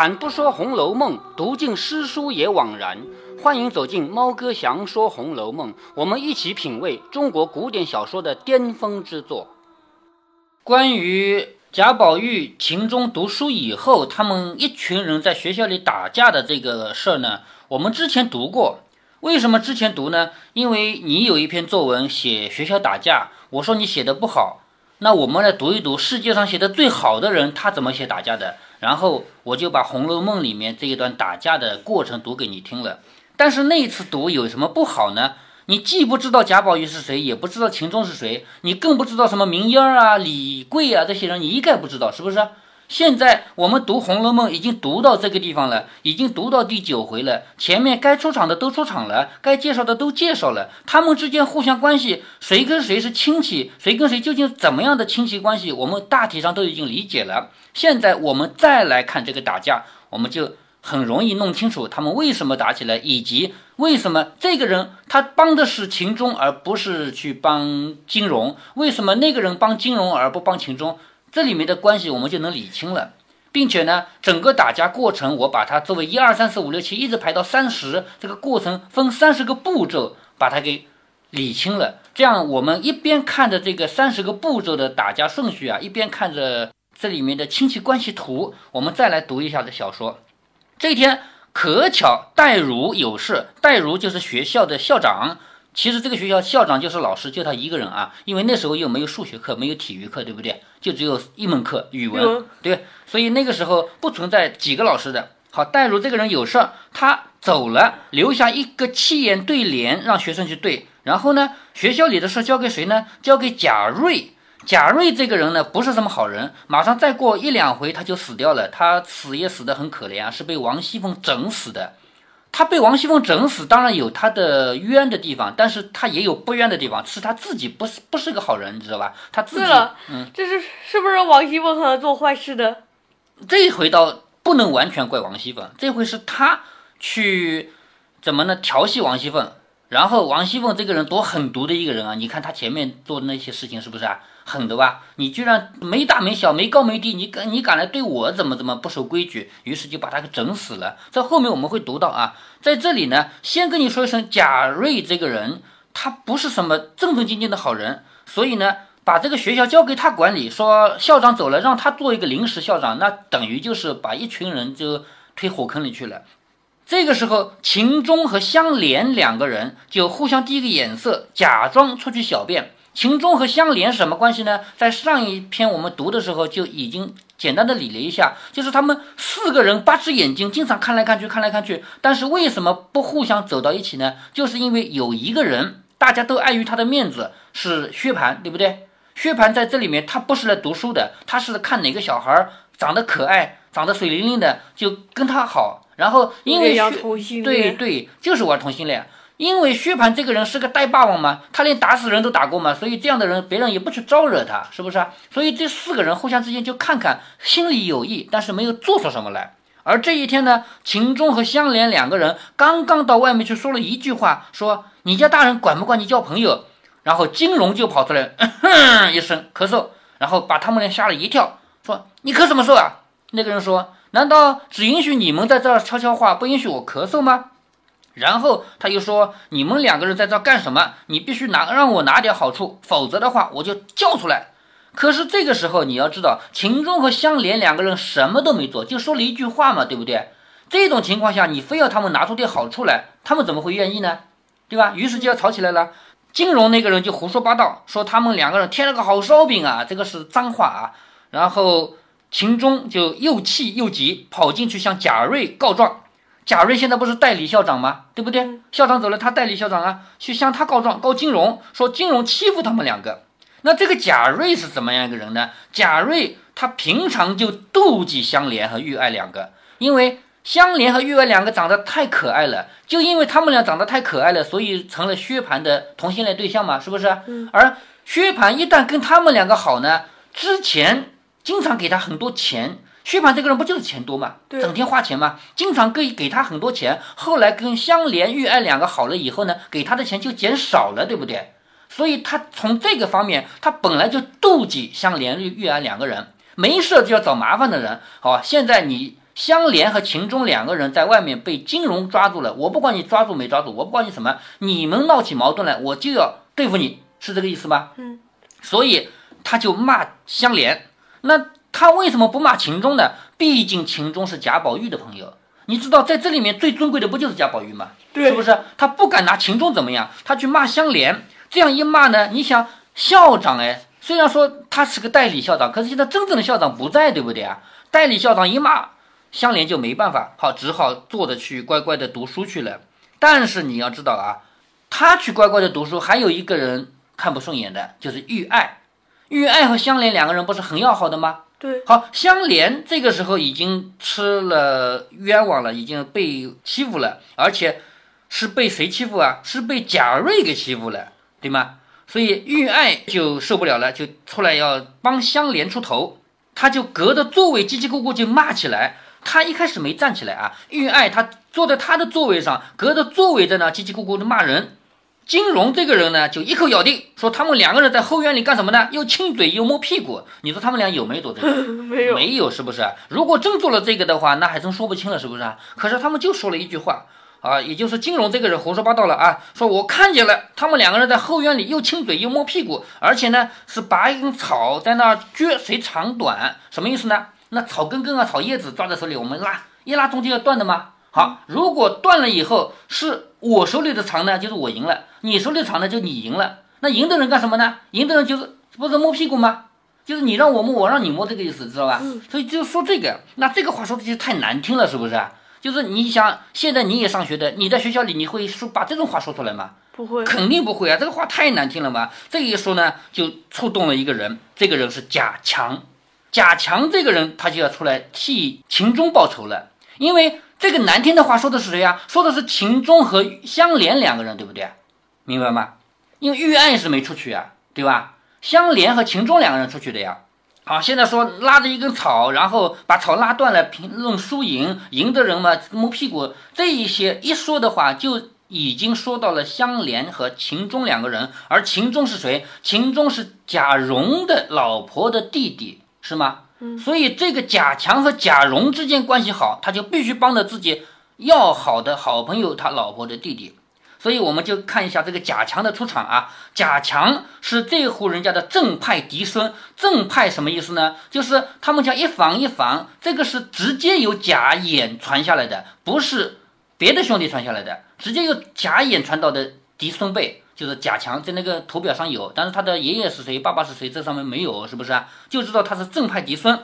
开坛不说《红楼梦》，读尽诗书也枉然。欢迎走进猫哥祥说《红楼梦》，我们一起品味中国古典小说的巅峰之作。关于贾宝玉、秦钟读书以后，他们一群人在学校里打架的这个事儿呢，我们之前读过。为什么之前读呢？因为你有一篇作文写学校打架，我说你写的不好，那我们来读一读世界上写的最好的人他怎么写打架的。然后我就把《红楼梦》里面这一段打架的过程读给你听了。但是那一次读有什么不好呢？你既不知道贾宝玉是谁，也不知道秦钟是谁，你更不知道什么明英啊、李贵啊这些人，你一概不知道，是不是？现在我们读《红楼梦》已经读到这个地方了，已经读到第九回了。前面该出场的都出场了，该介绍的都介绍了。他们之间互相关系，谁跟谁是亲戚，谁跟谁究竟怎么样的亲戚关系，我们大体上都已经理解了。现在我们再来看这个打架，我们就很容易弄清楚他们为什么打起来，以及为什么这个人他帮的是秦钟，而不是去帮金融；为什么那个人帮金融而不帮秦钟？这里面的关系我们就能理清了，并且呢，整个打架过程我把它作为一二三四五六七一直排到三十，这个过程分三十个步骤把它给理清了。这样我们一边看着这个三十个步骤的打架顺序啊，一边看着这里面的亲戚关系图，我们再来读一下这小说。这一天可巧戴如有事，戴如就是学校的校长。其实这个学校校长就是老师，就他一个人啊，因为那时候又没有数学课，没有体育课，对不对？就只有一门课语文，对，所以那个时候不存在几个老师的。好，戴如这个人有事儿，他走了，留下一个七言对联让学生去对。然后呢，学校里的事交给谁呢？交给贾瑞。贾瑞这个人呢，不是什么好人，马上再过一两回他就死掉了。他死也死得很可怜啊，是被王熙凤整死的。他被王熙凤整死，当然有他的冤的地方，但是他也有不冤的地方，是他自己不是不是个好人，你知道吧？他自己，嗯，这是是不是王熙凤和他做坏事的？这一回倒不能完全怪王熙凤，这回是他去怎么呢调戏王熙凤，然后王熙凤这个人多狠毒的一个人啊！你看他前面做的那些事情是不是啊？狠的吧？你居然没大没小，没高没低，你敢你敢来对我怎么怎么不守规矩？于是就把他给整死了。在后面我们会读到啊，在这里呢，先跟你说一声，贾瑞这个人他不是什么正正经经的好人，所以呢，把这个学校交给他管理，说校长走了，让他做一个临时校长，那等于就是把一群人就推火坑里去了。这个时候，秦钟和香莲两个人就互相递个眼色，假装出去小便。秦钟和香莲什么关系呢？在上一篇我们读的时候就已经简单的理了一下，就是他们四个人八只眼睛，经常看来看去，看来看去。但是为什么不互相走到一起呢？就是因为有一个人，大家都碍于他的面子，是薛蟠，对不对？薛蟠在这里面，他不是来读书的，他是看哪个小孩长得可爱，长得水灵灵的，就跟他好。然后因为薛对对，就是玩同性恋。因为薛蟠这个人是个带霸王嘛，他连打死人都打过嘛，所以这样的人别人也不去招惹他，是不是啊？所以这四个人互相之间就看看，心里有意，但是没有做出什么来。而这一天呢，秦钟和香莲两个人刚刚到外面去说了一句话，说你家大人管不管你交朋友？然后金荣就跑出来，哼一声咳嗽，然后把他们俩吓了一跳，说你咳什么嗽啊？那个人说，难道只允许你们在这儿悄悄话，不允许我咳嗽吗？然后他又说：“你们两个人在这干什么？你必须拿让我拿点好处，否则的话我就叫出来。”可是这个时候你要知道，秦钟和香莲两个人什么都没做，就说了一句话嘛，对不对？这种情况下，你非要他们拿出点好处来，他们怎么会愿意呢？对吧？于是就要吵起来了。金荣那个人就胡说八道，说他们两个人添了个好烧饼啊，这个是脏话啊。然后秦钟就又气又急，跑进去向贾瑞告状。贾瑞现在不是代理校长吗？对不对？校长走了，他代理校长啊，去向他告状，告金融，说金融欺负他们两个。那这个贾瑞是怎么样一个人呢？贾瑞他平常就妒忌香莲和玉爱两个，因为香莲和玉爱两个长得太可爱了，就因为他们俩长得太可爱了，所以成了薛蟠的同性恋对象嘛，是不是？而薛蟠一旦跟他们两个好呢，之前经常给他很多钱。薛蟠这个人不就是钱多嘛，整天花钱嘛，经常给给他很多钱。后来跟香莲、玉爱两个好了以后呢，给他的钱就减少了，对不对？所以他从这个方面，他本来就妒忌香莲、玉玉爱两个人，没事就要找麻烦的人。好，现在你香莲和秦钟两个人在外面被金融抓住了，我不管你抓住没抓住，我不管你什么，你们闹起矛盾来，我就要对付你，是这个意思吗？嗯，所以他就骂香莲。那他为什么不骂秦钟呢？毕竟秦钟是贾宝玉的朋友，你知道在这里面最尊贵的不就是贾宝玉吗？对是不是？他不敢拿秦钟怎么样，他去骂香莲，这样一骂呢，你想校长哎，虽然说他是个代理校长，可是现在真正的校长不在，对不对啊？代理校长一骂，香莲就没办法，好，只好坐着去乖乖的读书去了。但是你要知道啊，他去乖乖的读书，还有一个人看不顺眼的，就是玉爱。玉爱和香莲两个人不是很要好的吗？对，好，香莲这个时候已经吃了冤枉了，已经被欺负了，而且是被谁欺负啊？是被贾瑞给欺负了，对吗？所以玉爱就受不了了，就出来要帮香莲出头，他就隔着座位叽叽咕咕就骂起来。他一开始没站起来啊，玉爱他坐在他的座位上，隔着座位在那叽叽咕咕的骂人。金荣这个人呢，就一口咬定说他们两个人在后院里干什么呢？又亲嘴又摸屁股。你说他们俩有没有做这个？没有，没有，是不是？如果真做了这个的话，那还真说不清了，是不是？可是他们就说了一句话啊，也就是金荣这个人胡说八道了啊，说我看见了，他们两个人在后院里又亲嘴又摸屁股，而且呢是拔一根草在那儿撅，谁长短，什么意思呢？那草根根啊，草叶子抓在手里，我们拉一拉，中间要断的吗？好，如果断了以后是我手里的长呢，就是我赢了；你手里的长呢，就你赢了。那赢的人干什么呢？赢的人就是不是摸屁股吗？就是你让我摸，我让你摸，这个意思，知道吧？所以就说这个，那这个话说的就太难听了，是不是？就是你想，现在你也上学的，你在学校里你会说把这种话说出来吗？不会，肯定不会啊，这个话太难听了嘛。这一说呢，就触动了一个人，这个人是贾强。贾强这个人，他就要出来替秦钟报仇了，因为这个难听的话说的是谁呀？说的是秦钟和香莲两个人，对不对？明白吗？因为玉爱是没出去啊，对吧？香莲和秦钟两个人出去的呀。好，现在说拉着一根草，然后把草拉断了，评论输赢，赢的人嘛摸屁股，这一些一说的话，就已经说到了香莲和秦钟两个人。而秦钟是谁？秦钟是贾蓉的老婆的弟弟，是吗？所以这个贾强和贾蓉之间关系好，他就必须帮着自己要好的好朋友他老婆的弟弟。所以我们就看一下这个贾强的出场啊。贾强是这户人家的正派嫡孙。正派什么意思呢？就是他们家一房一房，这个是直接由贾演传下来的，不是别的兄弟传下来的，直接由贾演传到的嫡孙辈，就是贾强，在那个图表上有，但是他的爷爷是谁，爸爸是谁，这上面没有，是不是啊？就知道他是正派嫡孙。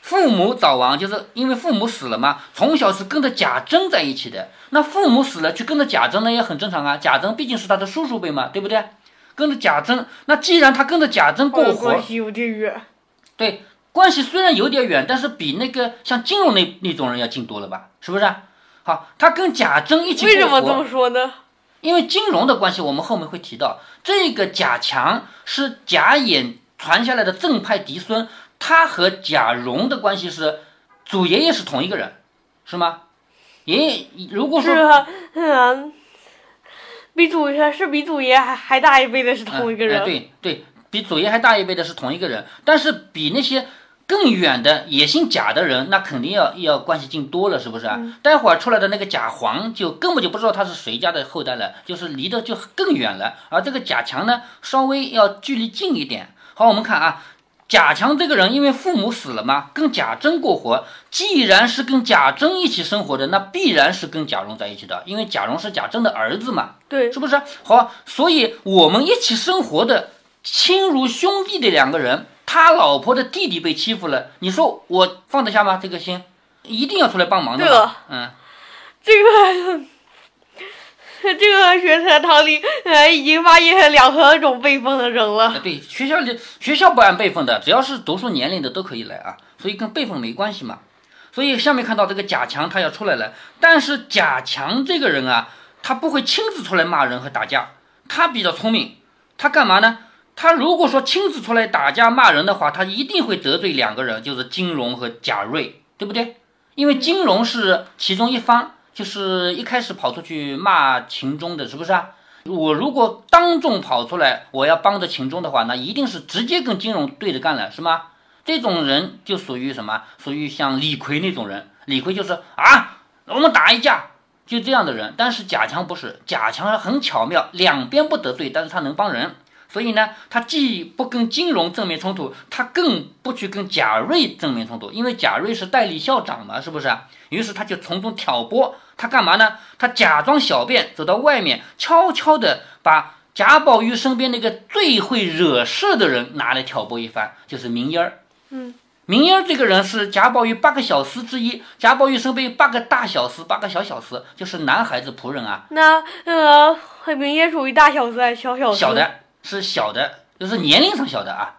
父母早亡，就是因为父母死了嘛。从小是跟着贾珍在一起的，那父母死了去跟着贾珍呢，也很正常啊。贾珍毕竟是他的叔叔辈嘛，对不对？跟着贾珍，那既然他跟着贾珍过活关，系有点远。对，关系虽然有点远，但是比那个像金融那那种人要近多了吧？是不是？好，他跟贾珍一起过活。为什么这么说呢？因为金融的关系，我们后面会提到，这个贾强是贾演传下来的正派嫡孙，他和贾蓉的关系是祖爷爷是同一个人，是吗？爷爷如果说是啊，嗯，比祖爷是比祖爷还还大一辈的是同一个人。哎对对，比祖爷还大一辈的是同一个人，但是比那些更远的也姓贾的人，那肯定要要关系近多了，是不是啊？待会儿出来的那个贾黄，就根本就不知道他是谁家的后代了，就是离得就更远了。而这个贾强呢，稍微要距离近一点。好，我们看啊。贾强这个人，因为父母死了嘛，跟贾珍过活。既然是跟贾珍一起生活的，那必然是跟贾蓉在一起的，因为贾蓉是贾珍的儿子嘛，对，是不是？好，所以我们一起生活的亲如兄弟的两个人，他老婆的弟弟被欺负了，你说我放得下吗？这个心一定要出来帮忙的嘛。对了嗯，这个 这个学堂堂里呃已经发现两三种辈分的人了。啊对，学校里学校不按辈分的，只要是读书年龄的都可以来啊，所以跟辈分没关系嘛。所以下面看到这个贾强他要出来了，但是贾强这个人啊，他不会亲自出来骂人和打架，他比较聪明，他干嘛呢？他如果说亲自出来打架骂人的话，他一定会得罪两个人，就是金荣和贾瑞，对不对？因为金荣是其中一方，就是一开始跑出去骂秦钟的，是不是啊？我如果当众跑出来，我要帮着秦钟的话，那一定是直接跟金融对着干了，是吗？这种人就属于什么？属于像李逵那种人。李逵就是啊，我们打一架，就这样的人。但是贾强不是，贾强很巧妙，两边不得罪，但是他能帮人。所以呢，他既不跟金融正面冲突，他更不去跟贾瑞正面冲突，因为贾瑞是代理校长嘛，是不是？于是他就从中挑拨，他干嘛呢？他假装小便，走到外面，悄悄地把贾宝玉身边那个最会惹事的人拿来挑拨一番，就是明烟儿。嗯，明烟儿这个人是贾宝玉八个小厮之一，贾宝玉身边八个大小厮，八个小小厮，就是男孩子仆人啊。那呃，明烟属于大小厮还是小小厮？小的是小的，就是年龄上小的啊，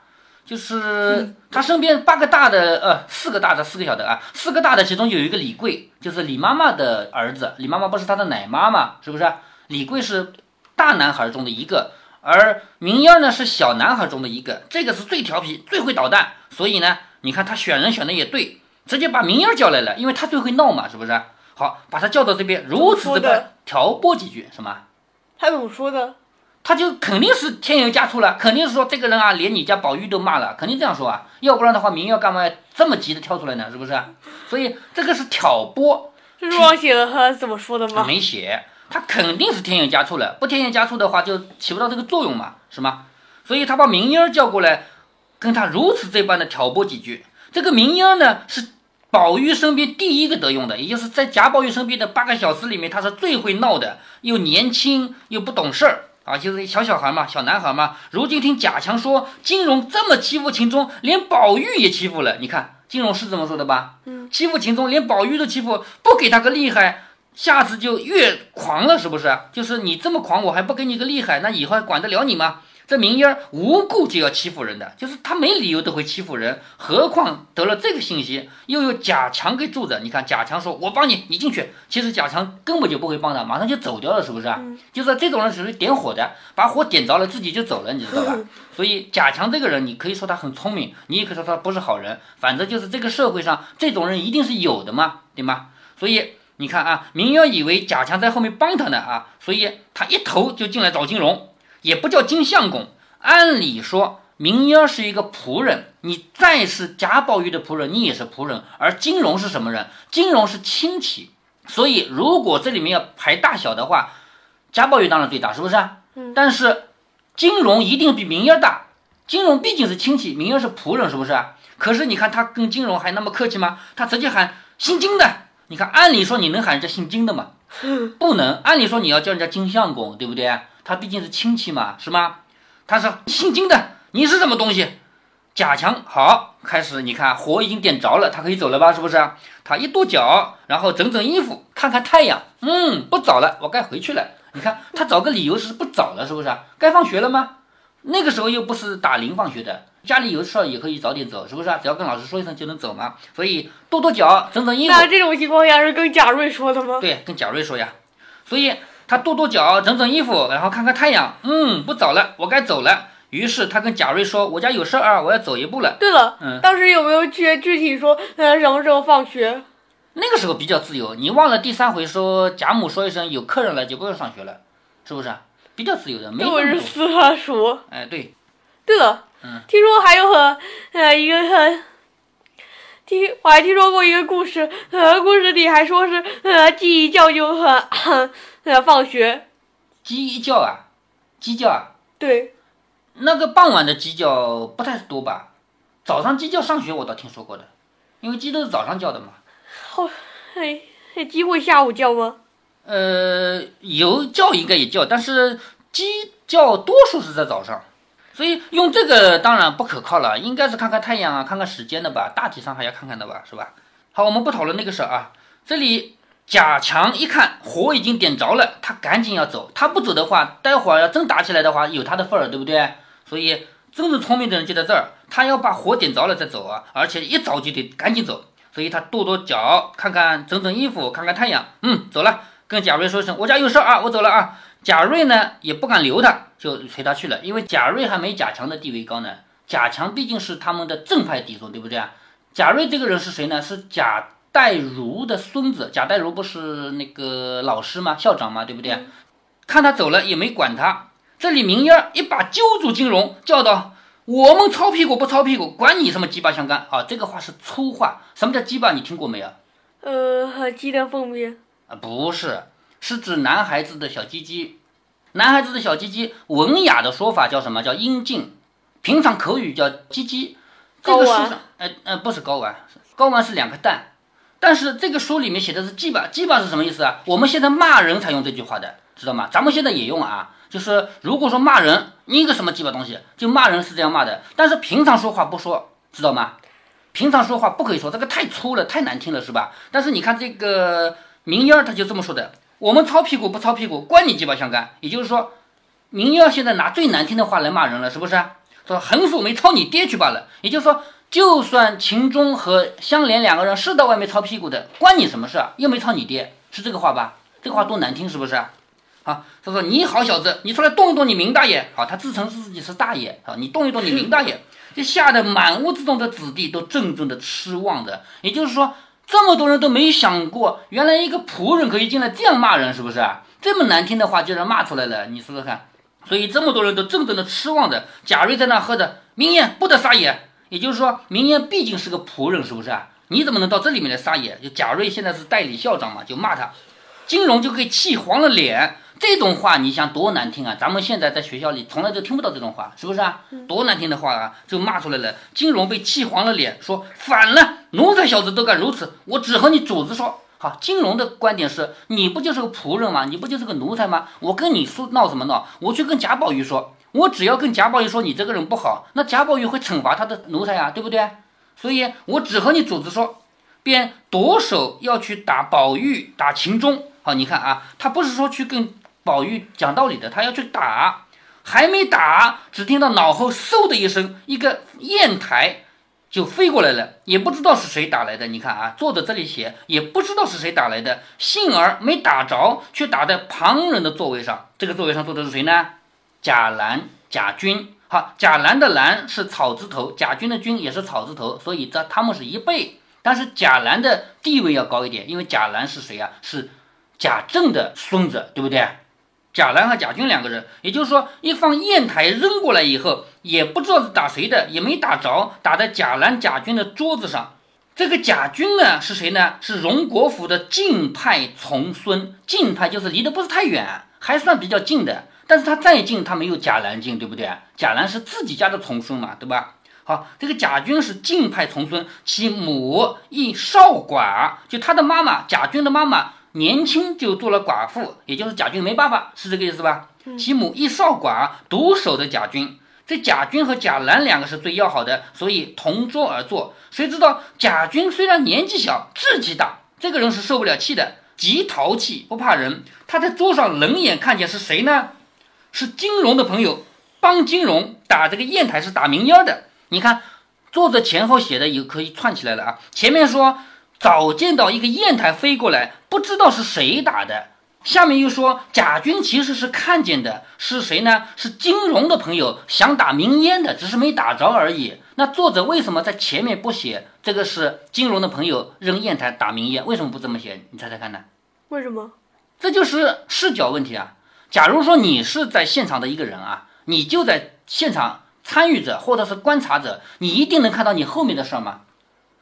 就是他身边八个大的，呃，四个大的，四个小的啊，四个大的其中有一个李贵，就是李妈妈的儿子，李妈妈不是他的奶妈嘛，是不是？李贵是大男孩中的一个，而明烟呢是小男孩中的一个，这个是最调皮、最会捣蛋，所以呢，你看他选人选的也对，直接把明烟叫来了，因为他最会闹嘛，是不是？好，把他叫到这边，如此这般挑拨几句，什么？他怎么说的？他就肯定是添油加醋了，肯定是说这个人啊，连你家宝玉都骂了，肯定这样说啊，要不然的话，明月干嘛这么急的跳出来呢？是不是？所以这个是挑拨，这是忘写了他怎么说的吗？没写，他肯定是添油加醋了，不添油加醋的话就起不到这个作用嘛，是吗？所以他把明英叫过来，跟他如此这般的挑拨几句。这个明英呢，是宝玉身边第一个得用的，也就是在贾宝玉身边的八个小时里面，他是最会闹的，又年轻又不懂事儿。啊，就是小小孩嘛，小男孩嘛。如今听贾强说金融这么欺负秦钟，连宝玉也欺负了。你看金融是这么说的吧？嗯，欺负秦钟，连宝玉都欺负，不给他个厉害，下次就越狂了，是不是？就是你这么狂，我还不给你个厉害，那以后还管得了你吗？这明烟无故就要欺负人的，就是他没理由都会欺负人，何况得了这个信息，又有贾强给住着。你看贾强说：“我帮你，你进去。”其实贾强根本就不会帮他，马上就走掉了，是不是啊？就是这种人属于点火的，把火点着了自己就走了，你知道吧？所以贾强这个人，你可以说他很聪明，你也可以说他不是好人，反正就是这个社会上这种人一定是有的嘛，对吗？所以你看啊，明月以为贾强在后面帮他呢啊，所以他一头就进来找金荣。也不叫金相公，按理说明烟是一个仆人，你再是贾宝玉的仆人，你也是仆人。而金荣是什么人？金荣是亲戚，所以如果这里面要排大小的话，贾宝玉当然最大，是不是啊？嗯。但是金荣一定比明烟大，金荣毕竟是亲戚，明烟是仆人，是不是啊？可是你看他跟金荣还那么客气吗？他直接喊姓金的。你看，按理说你能喊人家姓金的吗？不能。按理说你要叫人家金相公，对不对？他毕竟是亲戚嘛，是吗？他说姓金的，你是什么东西？贾强好，开始你看火已经点着了，他可以走了吧？是不是？他一跺脚，然后整整衣服，看看太阳，嗯，不早了，我该回去了。你看他找个理由是不早了，是不是？该放学了吗？那个时候又不是打铃放学的，家里有事儿也可以早点走，是不是？只要跟老师说一声就能走嘛。所以跺跺脚，整整衣服。那这种情况下是跟贾瑞说的吗？对，跟贾瑞说呀。所以。他跺跺脚，整整衣服，然后看看太阳。嗯，不早了，我该走了。于是他跟贾瑞说：“我家有事儿啊，我要走一步了。”对了，嗯，当时有没有具具体说，呃，什么时候放学？那个时候比较自由。你忘了第三回说贾母说一声有客人了，就不用上学了，是不是？比较自由的，没有。是私下说。哎，对。对了，嗯，听说还有很，呃，一个很，听我还听说过一个故事，呃，故事里还说是，呃，鸡一叫就很。呃放学，鸡一叫啊，鸡叫啊，对，那个傍晚的鸡叫不太多吧？早上鸡叫上学我倒听说过的，因为鸡都是早上叫的嘛。好，哎，鸡会下午叫吗？呃，有叫应该也叫，但是鸡叫多数是在早上，所以用这个当然不可靠了，应该是看看太阳啊，看看时间的吧，大体上还要看看的吧，是吧？好，我们不讨论那个事儿啊，这里。贾强一看火已经点着了，他赶紧要走。他不走的话，待会儿要真打起来的话，有他的份儿，对不对？所以真正聪明的人就在这儿，他要把火点着了再走啊，而且一早就得赶紧走。所以他跺跺脚，看看整整衣服，看看太阳，嗯，走了。跟贾瑞说一声，我家有事儿啊，我走了啊。贾瑞呢也不敢留他，就随他去了，因为贾瑞还没贾强的地位高呢。贾强毕竟是他们的正派嫡宗，对不对啊？贾瑞这个人是谁呢？是贾。代儒的孙子贾代儒不是那个老师吗？校长吗？对不对？看他走了也没管他。这里明烟一把揪住金荣，叫道：“我们操屁股不操屁股，管你什么鸡巴相干啊！这个话是粗话。什么叫鸡巴？你听过没有？呃，鸡蛋粪便。啊，不是，是指男孩子的小鸡鸡。男孩子的小鸡鸡，文雅的说法叫什么？叫阴茎。平常口语叫鸡鸡。这个书上，呃呃，不是睾丸，睾丸是两个蛋。但是这个书里面写的是鸡巴，鸡巴是什么意思啊？我们现在骂人才用这句话的，知道吗？咱们现在也用啊。就是如果说骂人，你个什么鸡巴东西，就骂人是这样骂的。但是平常说话不说，知道吗？平常说话不可以说，这个太粗了，太难听了，是吧？但是你看这个明烟儿他就这么说的：我们操屁股不操屁股，关你鸡巴相干。也就是说，您要现在拿最难听的话来骂人了，是不是？说横竖没操你爹去罢了。也就是说，就算秦钟和香莲两个人是到外面操屁股的，关你什么事？又没操你爹，是这个话吧？这个话多难听，是不是？啊，他说你好小子，你出来动一动你明大爷。好，他自称自己是大爷。好，你动一动你明大爷，就吓得满屋子中的子弟都怔怔的失望的。也就是说，这么多人都没想过，原来一个仆人可以进来这样骂人，是不是？这么难听的话竟然骂出来了，你说说看。所以这么多人都怔怔的失望着。贾瑞在那喝着，明艳不得撒野。也就是说，明艳毕竟是个仆人，是不是啊？你怎么能到这里面来撒野？就贾瑞现在是代理校长嘛，就骂他，金融就给气黄了脸。这种话你想多难听啊！咱们现在在学校里从来就听不到这种话，是不是啊？多难听的话啊，就骂出来了。金荣被气黄了脸，说反了，奴才小子都敢如此，我只和你主子说。好，金荣的观点是，你不就是个仆人吗？你不就是个奴才吗？我跟你说闹什么闹？我去跟贾宝玉说，我只要跟贾宝玉说你这个人不好，那贾宝玉会惩罚他的奴才呀，对不对？所以我只和你主子说，便夺手要去打宝玉，打秦钟。好，你看啊，他不是说去跟。宝玉讲道理的，他要去打，还没打，只听到脑后嗖的一声，一个砚台就飞过来了，也不知道是谁打来的。你看啊，作者这里写，也不知道是谁打来的，幸而没打着，却打在旁人的座位上。这个座位上坐的是谁呢？贾兰、贾军。好，贾兰的兰是草字头，贾军的军也是草字头，所以这他们是一辈。但是贾兰的地位要高一点，因为贾兰是谁啊？是贾政的孙子，对不对？贾兰和贾军两个人，也就是说，一放砚台扔过来以后，也不知道是打谁的，也没打着，打在贾兰、贾军的桌子上。这个贾军呢，是谁呢？是荣国府的近派从孙。近派就是离得不是太远，还算比较近的。但是他再近，他没有贾兰近，对不对？贾兰是自己家的从孙嘛，对吧？好，这个贾军是近派从孙，其母亦少寡，就他的妈妈，贾军的妈妈。年轻就做了寡妇，也就是贾军没办法，是这个意思吧？其母一少寡，独守着贾军。这贾军和贾兰两个是最要好的，所以同桌而坐。谁知道贾军虽然年纪小，志气大，这个人是受不了气的，极淘气，不怕人。他在桌上冷眼看见是谁呢？是金荣的朋友，帮金荣打这个砚台是打明烟的。你看，作者前后写的也可以串起来了啊。前面说。早见到一个砚台飞过来，不知道是谁打的。下面又说贾军其实是看见的，是谁呢？是金荣的朋友想打明烟的，只是没打着而已。那作者为什么在前面不写这个是金荣的朋友扔砚台打明烟？为什么不这么写？你猜猜看呢？为什么？这就是视角问题啊。假如说你是在现场的一个人啊，你就在现场参与者或者是观察者，你一定能看到你后面的事儿吗？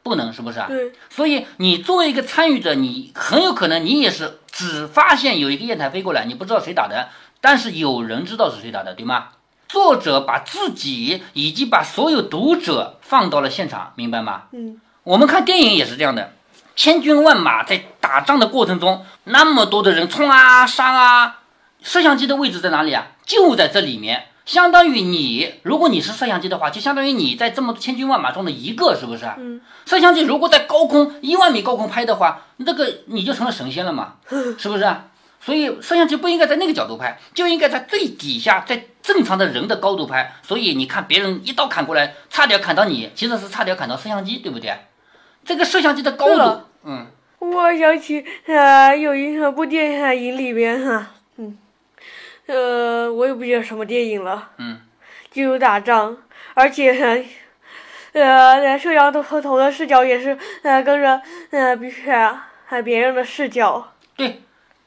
不能是不是啊？对，所以你作为一个参与者，你很有可能你也是只发现有一个砚台飞过来，你不知道谁打的，但是有人知道是谁打的，对吗？作者把自己以及把所有读者放到了现场，明白吗？嗯，我们看电影也是这样的，千军万马在打仗的过程中，那么多的人冲啊杀啊，摄像机的位置在哪里啊？就在这里面。相当于你，如果你是摄像机的话，就相当于你在这么千军万马中的一个，是不是？嗯。摄像机如果在高空一万米高空拍的话，那个你就成了神仙了嘛，是不是？所以摄像机不应该在那个角度拍，就应该在最底下，在正常的人的高度拍。所以你看别人一刀砍过来，差点砍到你，其实是差点砍到摄像机，对不对？这个摄像机的高度，嗯。我想起啊，有一部电影里边哈。呃，我也不记得什么电影了。嗯，就有打仗，而且，呃，摄像头头的视角也是呃跟着呃别别人的视角。对，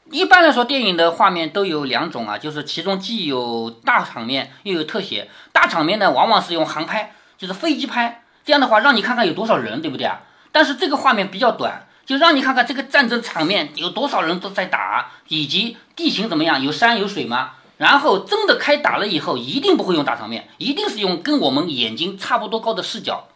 一般来说，电影的画面都有两种啊，就是其中既有大场面，又有特写。大场面呢，往往是用航拍，就是飞机拍，这样的话让你看看有多少人，对不对啊？但是这个画面比较短，就让你看看这个战争场面有多少人都在打，以及地形怎么样，有山有水吗？然后真的开打了以后，一定不会用大场面，一定是用跟我们眼睛差不多高的视角。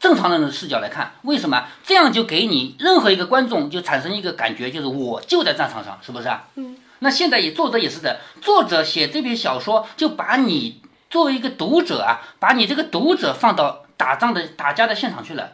正常人的视角来看，为什么这样就给你任何一个观众就产生一个感觉，就是我就在战场上，是不是啊？嗯。那现在也作者也是的，作者写这篇小说就把你作为一个读者啊，把你这个读者放到打仗的打架的现场去了。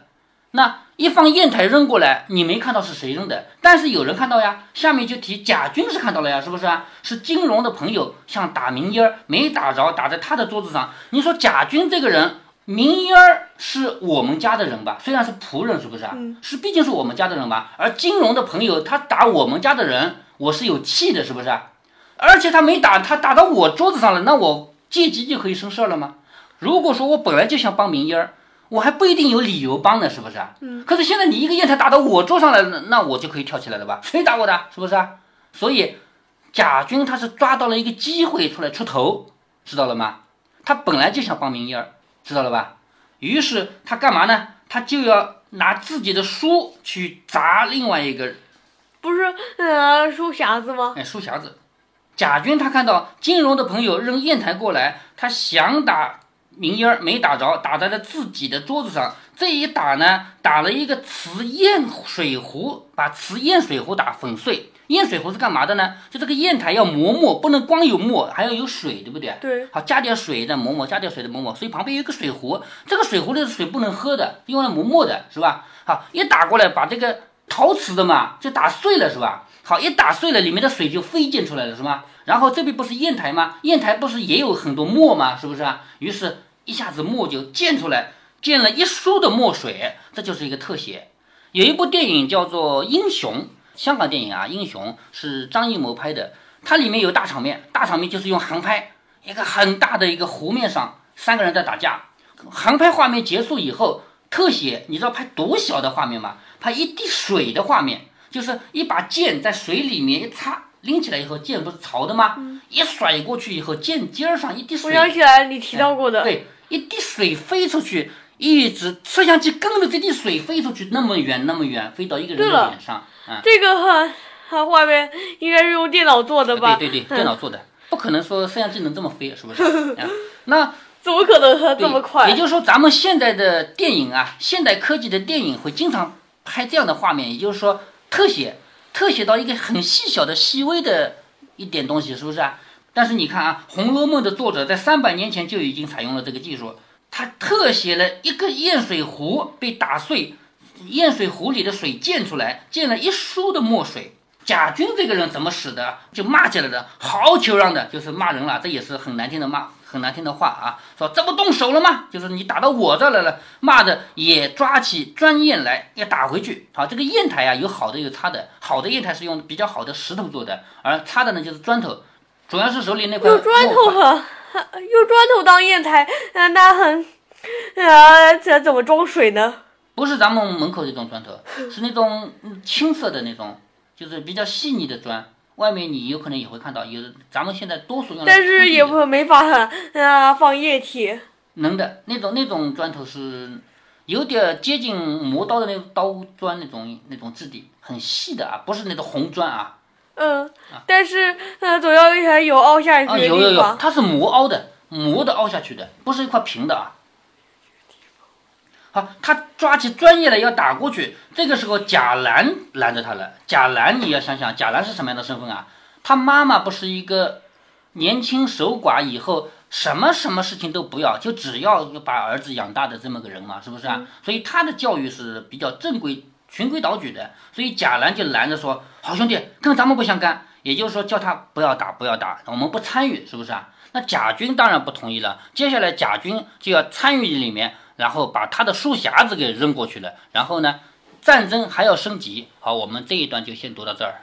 那一方砚台扔过来，你没看到是谁扔的，但是有人看到呀。下面就提贾军是看到了呀，是不是啊？是金融的朋友想打明烟儿，没打着，打在他的桌子上。你说贾军这个人。明烟儿是我们家的人吧？虽然是仆人，是不是啊？是，毕竟是我们家的人吧。而金融的朋友他打我们家的人，我是有气的，是不是啊？而且他没打，他打到我桌子上了，那我借机就可以生事儿了吗？如果说我本来就想帮明烟儿，我还不一定有理由帮呢，是不是啊？嗯。可是现在你一个砚台打到我桌上来了，那我就可以跳起来了吧？谁打我的？是不是啊？所以贾军他是抓到了一个机会出来出头，知道了吗？他本来就想帮明义儿。知道了吧？于是他干嘛呢？他就要拿自己的书去砸另外一个，不是呃书匣子吗？哎，书匣子。贾军他看到金融的朋友扔砚台过来，他想打明烟儿，没打着，打在了自己的桌子上。这一打呢，打了一个瓷砚水壶，把瓷砚水壶打粉碎。砚水壶是干嘛的呢？就这个砚台要磨墨，不能光有墨，还要有水，对不对？对。好，加点水再磨磨，加点水再磨磨。所以旁边有一个水壶，这个水壶里的水不能喝的，用来磨墨的，是吧？好，一打过来，把这个陶瓷的嘛就打碎了，是吧？好，一打碎了，里面的水就飞溅出来了，是吧？然后这边不是砚台吗？砚台不是也有很多墨吗？是不是啊？于是一下子墨就溅出来，溅了一书的墨水，这就是一个特写。有一部电影叫做《英雄》。香港电影啊，《英雄》是张艺谋拍的，它里面有大场面，大场面就是用航拍，一个很大的一个湖面上，三个人在打架。航拍画面结束以后，特写，你知道拍多小的画面吗？拍一滴水的画面，就是一把剑在水里面一插，拎起来以后，剑不是潮的吗？一甩过去以后，剑尖上一滴水。我想起来你提到过的。对，一滴水飞出去。一直摄像机跟着这滴水飞出去，那么远那么远，飞到一个人的脸上。嗯，这个哈画面应该是用电脑做的吧？对对对，电脑做的，不可能说摄像机能这么飞，是不是？那怎么可能这么快？也就是说，咱们现在的电影啊，现代科技的电影会经常拍这样的画面，也就是说，特写，特写到一个很细小的、细微的一点东西，是不是啊？但是你看啊，《红楼梦》的作者在三百年前就已经采用了这个技术。他特写了一个砚水壶被打碎，砚水壶里的水溅出来，溅了一书的墨水。贾军这个人怎么使的？就骂起来了，好求让的，就是骂人了。这也是很难听的骂，很难听的话啊。说这不动手了吗？就是你打到我这来了。骂的也抓起砖砚来要打回去。好，这个砚台啊，有好的有差的，好的砚台是用比较好的石头做的，而差的呢就是砖头，主要是手里那块。用砖头哈。用砖头当砚台，那很，啊，这怎么装水呢？不是咱们门口这种砖头，是那种青色的那种，就是比较细腻的砖。外面你有可能也会看到，有咱们现在多数用。但是也不没法啊放液体。能的，那种那种砖头是有点接近磨刀的那种刀砖那种那种质地，很细的啊，不是那种红砖啊。嗯，但是呃，总要有凹下去的地方。有有有，它是磨凹的，磨的凹下去的，不是一块平的啊。好，他抓起专业的要打过去，这个时候贾兰拦着他了。贾兰，你要想想，贾兰是什么样的身份啊？他妈妈不是一个年轻守寡以后什么什么事情都不要，就只要把儿子养大的这么个人嘛，是不是啊？所以他的教育是比较正规。循规蹈矩的，所以贾兰就拦着说：“好兄弟，跟咱们不相干。”也就是说，叫他不要打，不要打，我们不参与，是不是啊？那贾军当然不同意了。接下来，贾军就要参与里面，然后把他的书匣子给扔过去了。然后呢，战争还要升级。好，我们这一段就先读到这儿。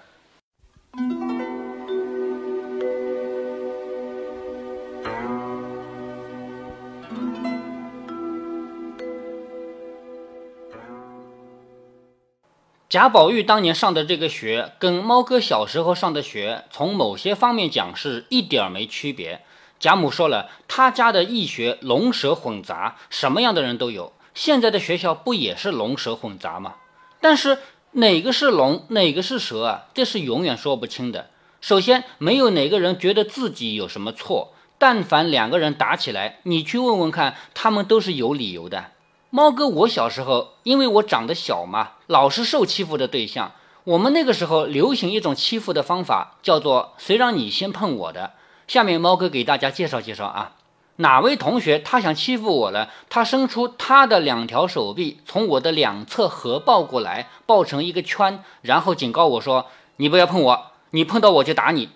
贾宝玉当年上的这个学，跟猫哥小时候上的学，从某些方面讲是一点儿没区别。贾母说了，他家的义学龙蛇混杂，什么样的人都有。现在的学校不也是龙蛇混杂吗？但是哪个是龙，哪个是蛇啊？这是永远说不清的。首先，没有哪个人觉得自己有什么错。但凡两个人打起来，你去问问看，他们都是有理由的。猫哥，我小时候因为我长得小嘛，老是受欺负的对象。我们那个时候流行一种欺负的方法，叫做“谁让你先碰我的”。下面猫哥给大家介绍介绍啊，哪位同学他想欺负我了？他伸出他的两条手臂，从我的两侧合抱过来，抱成一个圈，然后警告我说：“你不要碰我，你碰到我就打你。”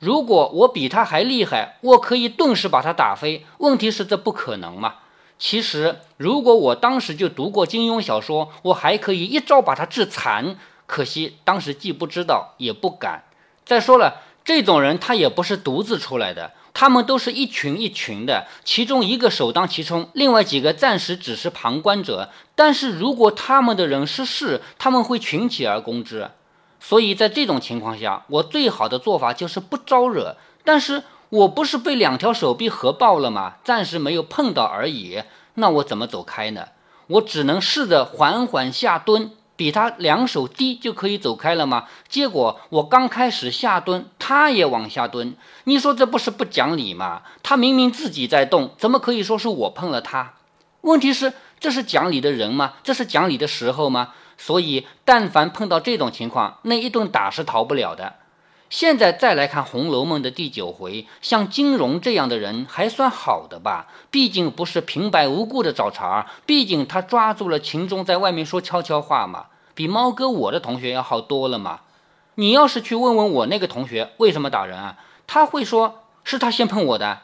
如果我比他还厉害，我可以顿时把他打飞。问题是这不可能嘛？其实，如果我当时就读过金庸小说，我还可以一招把他致残。可惜当时既不知道，也不敢。再说了，这种人他也不是独自出来的，他们都是一群一群的，其中一个首当其冲，另外几个暂时只是旁观者。但是如果他们的人失势，他们会群起而攻之。所以在这种情况下，我最好的做法就是不招惹。但是。我不是被两条手臂合抱了吗？暂时没有碰到而已。那我怎么走开呢？我只能试着缓缓下蹲，比他两手低就可以走开了吗？结果我刚开始下蹲，他也往下蹲。你说这不是不讲理吗？他明明自己在动，怎么可以说是我碰了他？问题是这是讲理的人吗？这是讲理的时候吗？所以，但凡碰到这种情况，那一顿打是逃不了的。现在再来看《红楼梦》的第九回，像金荣这样的人还算好的吧？毕竟不是平白无故的找茬，毕竟他抓住了秦钟在外面说悄悄话嘛，比猫哥我的同学要好多了嘛。你要是去问问我那个同学为什么打人啊，他会说是他先碰我的。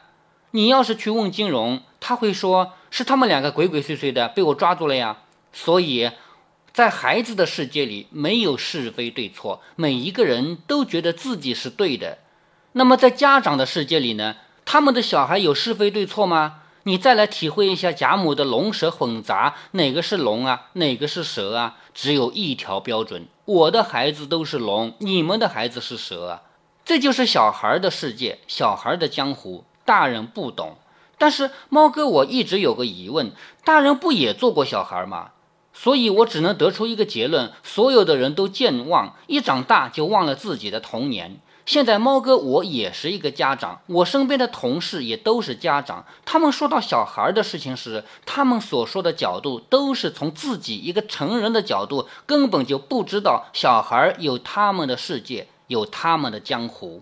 你要是去问金荣，他会说是他们两个鬼鬼祟祟的被我抓住了呀。所以。在孩子的世界里，没有是非对错，每一个人都觉得自己是对的。那么在家长的世界里呢？他们的小孩有是非对错吗？你再来体会一下贾母的龙蛇混杂，哪个是龙啊？哪个是蛇啊？只有一条标准：我的孩子都是龙，你们的孩子是蛇啊！这就是小孩的世界，小孩的江湖，大人不懂。但是猫哥，我一直有个疑问：大人不也做过小孩吗？所以，我只能得出一个结论：所有的人都健忘，一长大就忘了自己的童年。现在，猫哥我也是一个家长，我身边的同事也都是家长。他们说到小孩的事情时，他们所说的角度都是从自己一个成人的角度，根本就不知道小孩有他们的世界，有他们的江湖。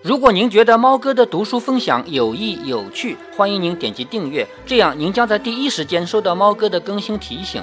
如果您觉得猫哥的读书分享有益有趣，欢迎您点击订阅，这样您将在第一时间收到猫哥的更新提醒。